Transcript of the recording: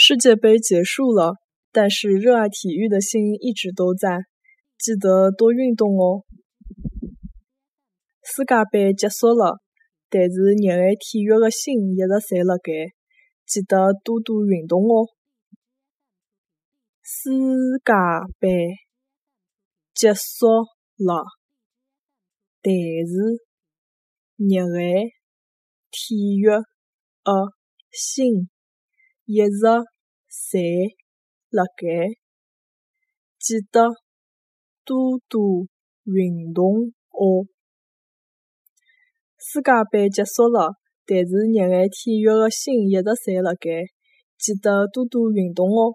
世界杯结束了，但是热爱体育的心一直都在，记得多运动哦。世界杯结束了，但是热爱体育的心一直在辣盖，记得多多运动哦。世界杯结束了，但是热爱体育的心一直侪辣盖，记得多多运动哦。世界杯结束了，但是热爱体育的心一直侪辣盖，记得多多运动哦。